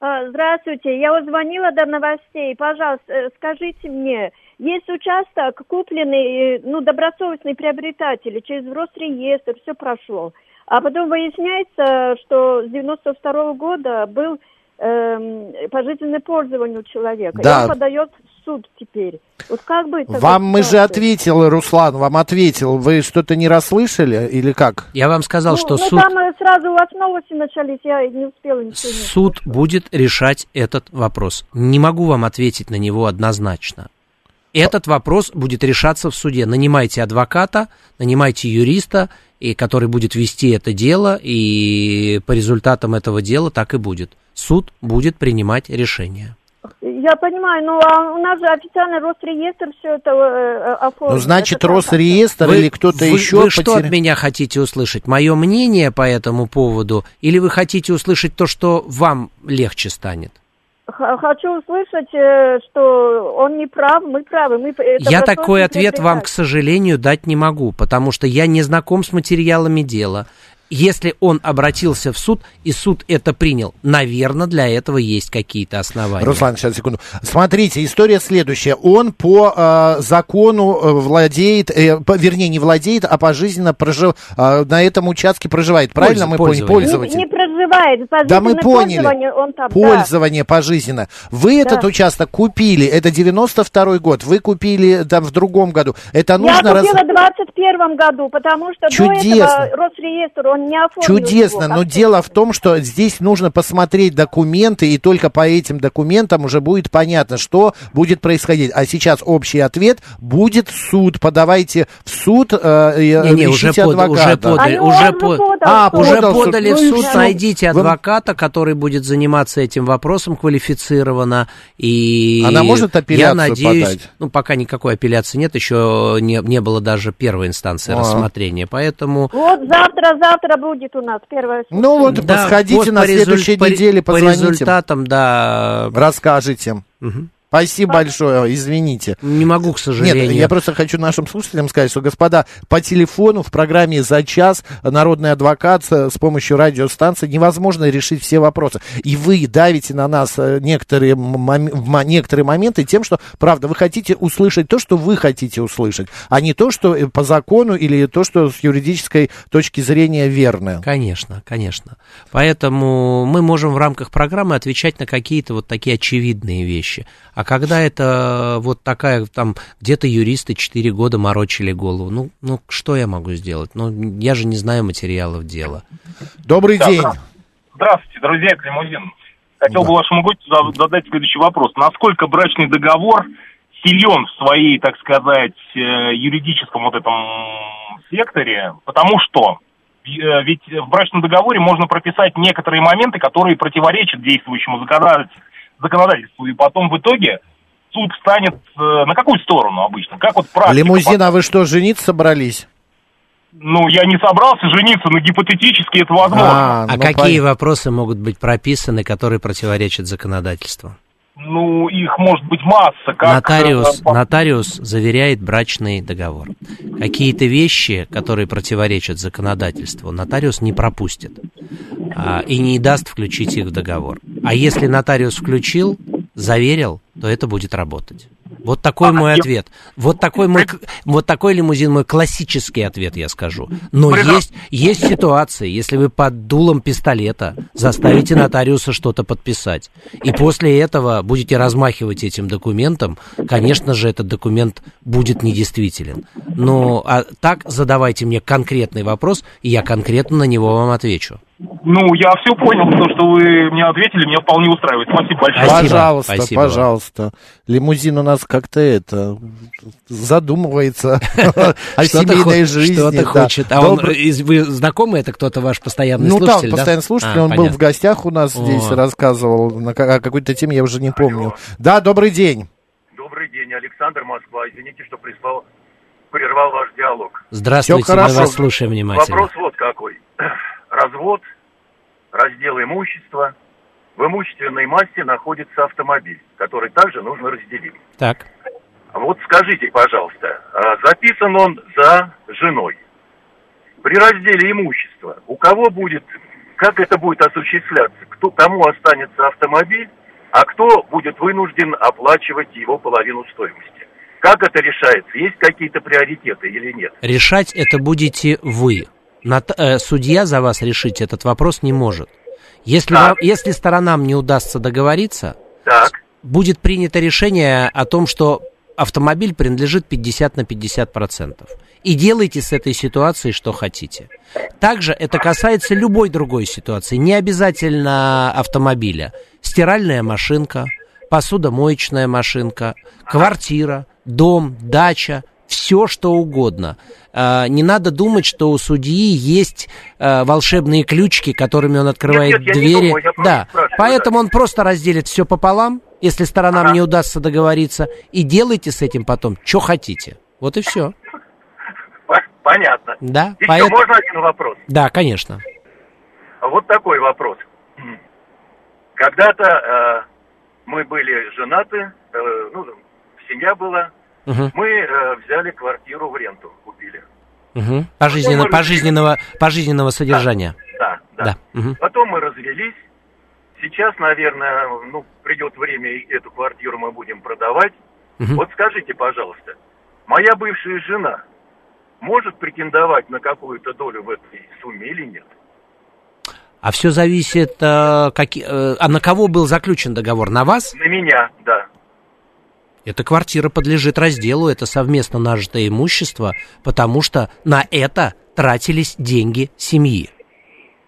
А, Здравствуйте, я вот звонила до новостей. Пожалуйста, э, скажите мне, есть участок, купленный, э, ну, добросовестный приобретатель, через Росреестр, все прошло. А потом выясняется, что с 92 года был эм, пожизненное пользование у человека. Да. И он подает в суд теперь. Вот как бы это... Вам мы же ответил, Руслан, вам ответил. Вы что-то не расслышали или как? Я вам сказал, Ну, что ну, суд, там э, сразу у вас новости начались, я не успела ничего. не суд будет решать этот вопрос. Не могу вам ответить на него однозначно. Этот вопрос будет решаться в суде. Нанимайте адвоката, нанимайте юриста, и который будет вести это дело, и по результатам этого дела так и будет. Суд будет принимать решение. Я понимаю, но а у нас же официальный Росреестр все это э, оформил. Ну, значит, Это? Росреестр Вы- или кто-то вы- еще Вы что потеря- от меня хотите услышать? Мое мнение по этому поводу? Или вы хотите услышать то, что вам легче станет? Хочу услышать, э, что он не прав, мы правы. Мы, Я такой ответ вам, к сожалению, дать не могу, потому что я не знаком с материалами дела. Если он обратился в суд, и суд это принял, наверное, для этого есть какие-то основания. Руслан, сейчас, секунду. Смотрите, история следующая. Он по э, закону э, владеет, э, по- вернее, не владеет, а пожизненно прожив, э, на этом участке проживает. Правильно мы поняли? пользователь. Не, не проживает. Да мы Пожизненное поняли. пользование Он там, да. Пользование пожизненно. Вы этот участок купили, это 92-й год, вы купили там в другом году. Это Я нужно... раз- купила в 21 году, потому что Чудесно. до этого Росреестр, он не оформил Чудесно, его. но дело в том, что здесь нужно посмотреть документы, и только по этим документам уже будет понятно, что будет происходить. А сейчас общий ответ будет суд. Подавайте в суд, э, и, Не-не, уже, пода- уже адвоката. подали, А, ну, уже, он по- подал А, в суд. уже подал в суд. подали Ну в и суд, всё. найдите Вы- адвоката, который будет заниматься этим вопросом квалифицированно. И Она может я апелляцию надеюсь, подать? ну пока никакой апелляции нет, еще не, не было даже первой инстанции А. рассмотрения, поэтому Вот завтра, завтра будет у нас первая Ну вот, Да, сходите вот на по резуль- следующей по ре- неделе, по позвоните. результатам, да. Расскажите. Мгм. Спасибо большое, извините. Не могу, к сожалению. Нет, я просто хочу нашим слушателям сказать, что, господа, по телефону в программе «За час» народный адвокат с с помощью радиостанции невозможно решить все вопросы. И вы давите на нас э, некоторые, мом- некоторые моменты тем, что, правда, вы хотите услышать то, что вы хотите услышать, а не то, что э, по закону или то, что с юридической точки зрения верно. Конечно, конечно. Поэтому мы можем в рамках программы отвечать на какие-то вот такие очевидные вещи. А когда это вот такая, там, где-то юристы 4 года морочили голову, ну, ну, что я могу сделать? Ну, я же не знаю материалов дела. Добрый Да, день. здра- Здравствуйте, друзья, это Лимузин. Хотел бы вашему гостю за- задать следующий вопрос. Насколько брачный договор силен в своей, так сказать, э, юридическом вот этом секторе? Потому что э, ведь в брачном договоре можно прописать некоторые моменты, которые противоречат действующему законодатель- законодательству. И потом в итоге суд встанет э, на какую сторону обычно? Как вот практика Лимузин, а вы что, жениться собрались? Ну, я не собрался жениться, но гипотетически это возможно. А, А ну, какие пон- вопросы могут быть прописаны, которые противоречат законодательству? Ну, их может быть масса. Как, нотариус, э, по- нотариус заверяет брачный договор. Какие-то вещи, которые противоречат законодательству, нотариус не пропустит а, и не даст включить их в договор. А если нотариус включил, заверил, то это будет работать. Вот такой А, мой я- ответ. Вот такой мой, вот такой лимузин мой классический ответ, я скажу. Но Прекрасно. есть, есть ситуации, если вы под дулом пистолета заставите нотариуса что-то подписать, и после этого будете размахивать этим документом, конечно же, этот документ будет недействителен. Но а так задавайте мне конкретный вопрос, и я конкретно на него вам отвечу. Ну, я все понял, то, что вы мне ответили, меня вполне устраивает. Спасибо большое. Спасибо, пожалуйста, спасибо пожалуйста. Лимузин у нас как-то это задумывается о Что-то семейной жизни. Что-то хочет. А он, вы знакомый, это кто-то ваш постоянный Ну, слушатель, там да? постоянный слушатель, А, он был в гостях у нас здесь, рассказывал на о какой-то теме, я уже не помню. Да, добрый день. Добрый день, Александр Москва. Извините, что прислал прервал ваш диалог. Здравствуйте, мы вас слушаем внимательно. Вопрос вот какой. Развод, раздел имущества. В имущественной массе находится автомобиль, который также нужно разделить. Так. Вот скажите, пожалуйста, а записан он за женой. При разделе имущества у кого будет, как это будет осуществляться? Кто, кому останется автомобиль, а кто будет вынужден оплачивать его половину стоимости? Как это решается? Есть какие-то приоритеты или нет? Решать это будете вы. Нот, э, судья за вас решить этот вопрос не может. Если, вам, если сторонам не удастся договориться, так. будет принято решение о том, что автомобиль принадлежит 50 на 50 процентов. И делайте с этой ситуацией что хотите. Также это касается любой другой ситуации. Не обязательно автомобиля. Стиральная машинка, посудомоечная машинка, квартира, дом, дача, все что угодно. А, не надо думать, что у судьи есть а, волшебные ключики, которыми он открывает нет, нет, двери. Думаю, да, поэтому он просто разделит все пополам, если сторонам ага. не удастся договориться, и делайте с этим потом, что хотите. Вот и все. Понятно. Да. Еще поэтому... можно один вопрос? Да, конечно. Вот такой вопрос. Когда-то э, мы были женаты, э, ну, семья была, Угу. мы э, взяли квартиру в ренту, купили. Угу. Пожизненно, пожизненного, пожизненного содержания. Да, да. да. Угу. Потом мы развелись. Сейчас, наверное, ну, придет время, и эту квартиру мы будем продавать. Угу. Вот скажите, пожалуйста, моя бывшая жена может претендовать на какую-то долю в этой сумме или нет? А все зависит, э, как, э, а на кого был заключен договор? На вас? На меня, да. Эта квартира подлежит разделу, это совместно нажитое имущество, потому что на это тратились деньги семьи.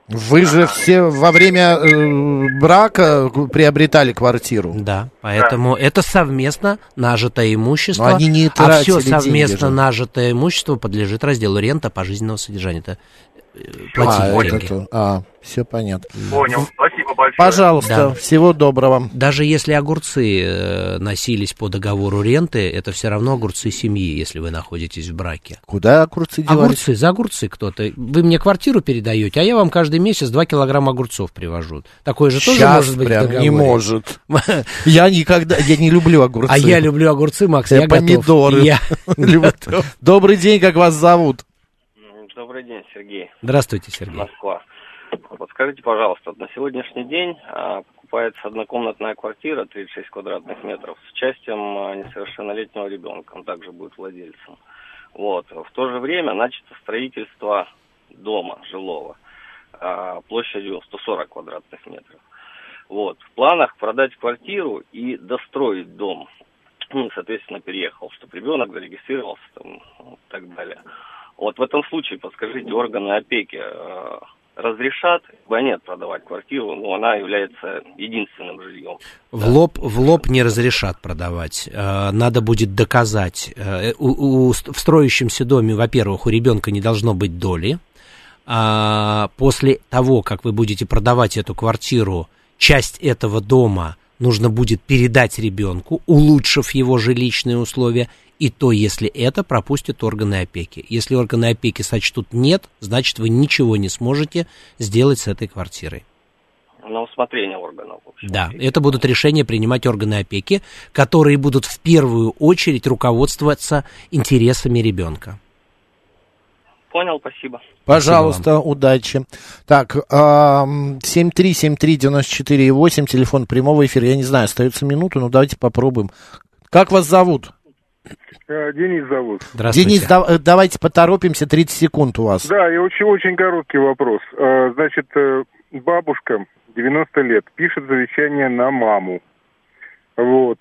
Вы же все во время э, брака приобретали квартиру. Да, поэтому да. это совместно нажитое имущество. Но они не а все совместно деньги нажитое имущество подлежит разделу рента пожизненного содержания. Это платить а, деньги. Это, а, все понятно. Понял, большое. Пожалуйста, Да. всего доброго. Даже если огурцы э, носились по договору ренты, это все равно огурцы семьи, если вы находитесь в браке. Куда огурцы девались? Огурцы, за огурцы кто-то. Вы мне квартиру передаете, а я вам каждый месяц 2 килограмма огурцов привожу. Такое же тоже Щас может быть прям не может. Я никогда, я не люблю огурцы. А я люблю огурцы, Макс, Я я, помидоры. Я. Добрый день, как вас зовут? Добрый день, Сергей. Здравствуйте, Сергей. Москва. Вот скажите, пожалуйста, на сегодняшний день а, покупается однокомнатная квартира 36 квадратных метров с участием а, несовершеннолетнего ребенка, он также будет владельцем. Вот. В то же время начато строительство дома жилого а, площадью 140 квадратных метров. Вот. В планах продать квартиру и достроить дом. Ну, соответственно, переехал, чтобы ребенок зарегистрировался там, и так далее. Вот в этом случае, подскажите, органы опеки разрешат, нет продавать квартиру, но она является единственным жильем. В лоб, в лоб не разрешат продавать. Э, Надо будет доказать. Э, у- у- в строящемся доме, во-первых, у ребенка не должно быть доли. А после того, как вы будете продавать эту квартиру, часть этого дома нужно будет передать ребенку, улучшив его жилищные условия, и то, если это пропустят органы опеки. Если органы опеки сочтут нет, значит, вы ничего не сможете сделать с этой квартирой. На усмотрение органов. в общем. Да, это будут решения принимать органы опеки, которые будут в первую очередь руководствоваться интересами ребенка. Понял, спасибо. Пожалуйста, удачи. Так, ам, 7373948, телефон прямого эфира. Я не знаю, остается минуту, но давайте попробуем. Как вас зовут? Э, Денис зовут. Денис, да- э, давайте поторопимся, 30 секунд у вас. Да, и очень, очень короткий вопрос. Э, Значит, бабушка, 90 лет, пишет завещание на маму. Вот,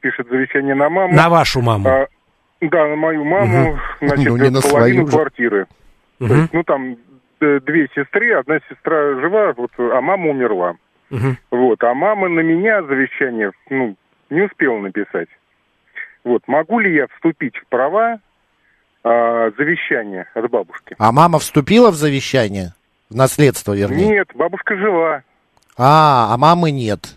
пишет завещание на маму. На вашу маму. А, да, на мою маму, Мгм. значит, Ну, не на половину свою квартиры. То Мгм. есть, ну, там две сестры, одна сестра жива, вот, а мама умерла. Мгм. Вот, а мама на меня завещание, ну, не успела написать. Вот, могу ли я вступить в права а, завещания от бабушки? А мама вступила в завещание? В наследство, вернее? Нет, бабушка жива. А, а мамы нет.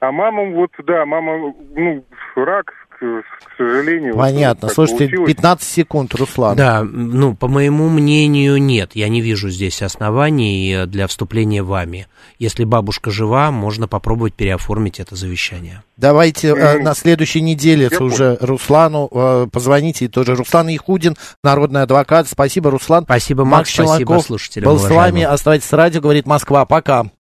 А мама, вот, да, мама, ну, рак, к, сожалению... Понятно. вот Слушайте, получилось. 15 секунд, Руслан. Да, ну, по моему мнению, нет. Я не вижу здесь оснований э, для вступления вами. Если бабушка жива, можно попробовать переоформить это завещание. Давайте э, на следующей неделе Я уже Руслану э, позвоните и тоже. Руслан Яхудин, народный адвокат. Спасибо, Руслан. Спасибо, Макс, спасибо Челноков слушателям, был с вами. Оставайтесь с радио, говорит Москва. Пока.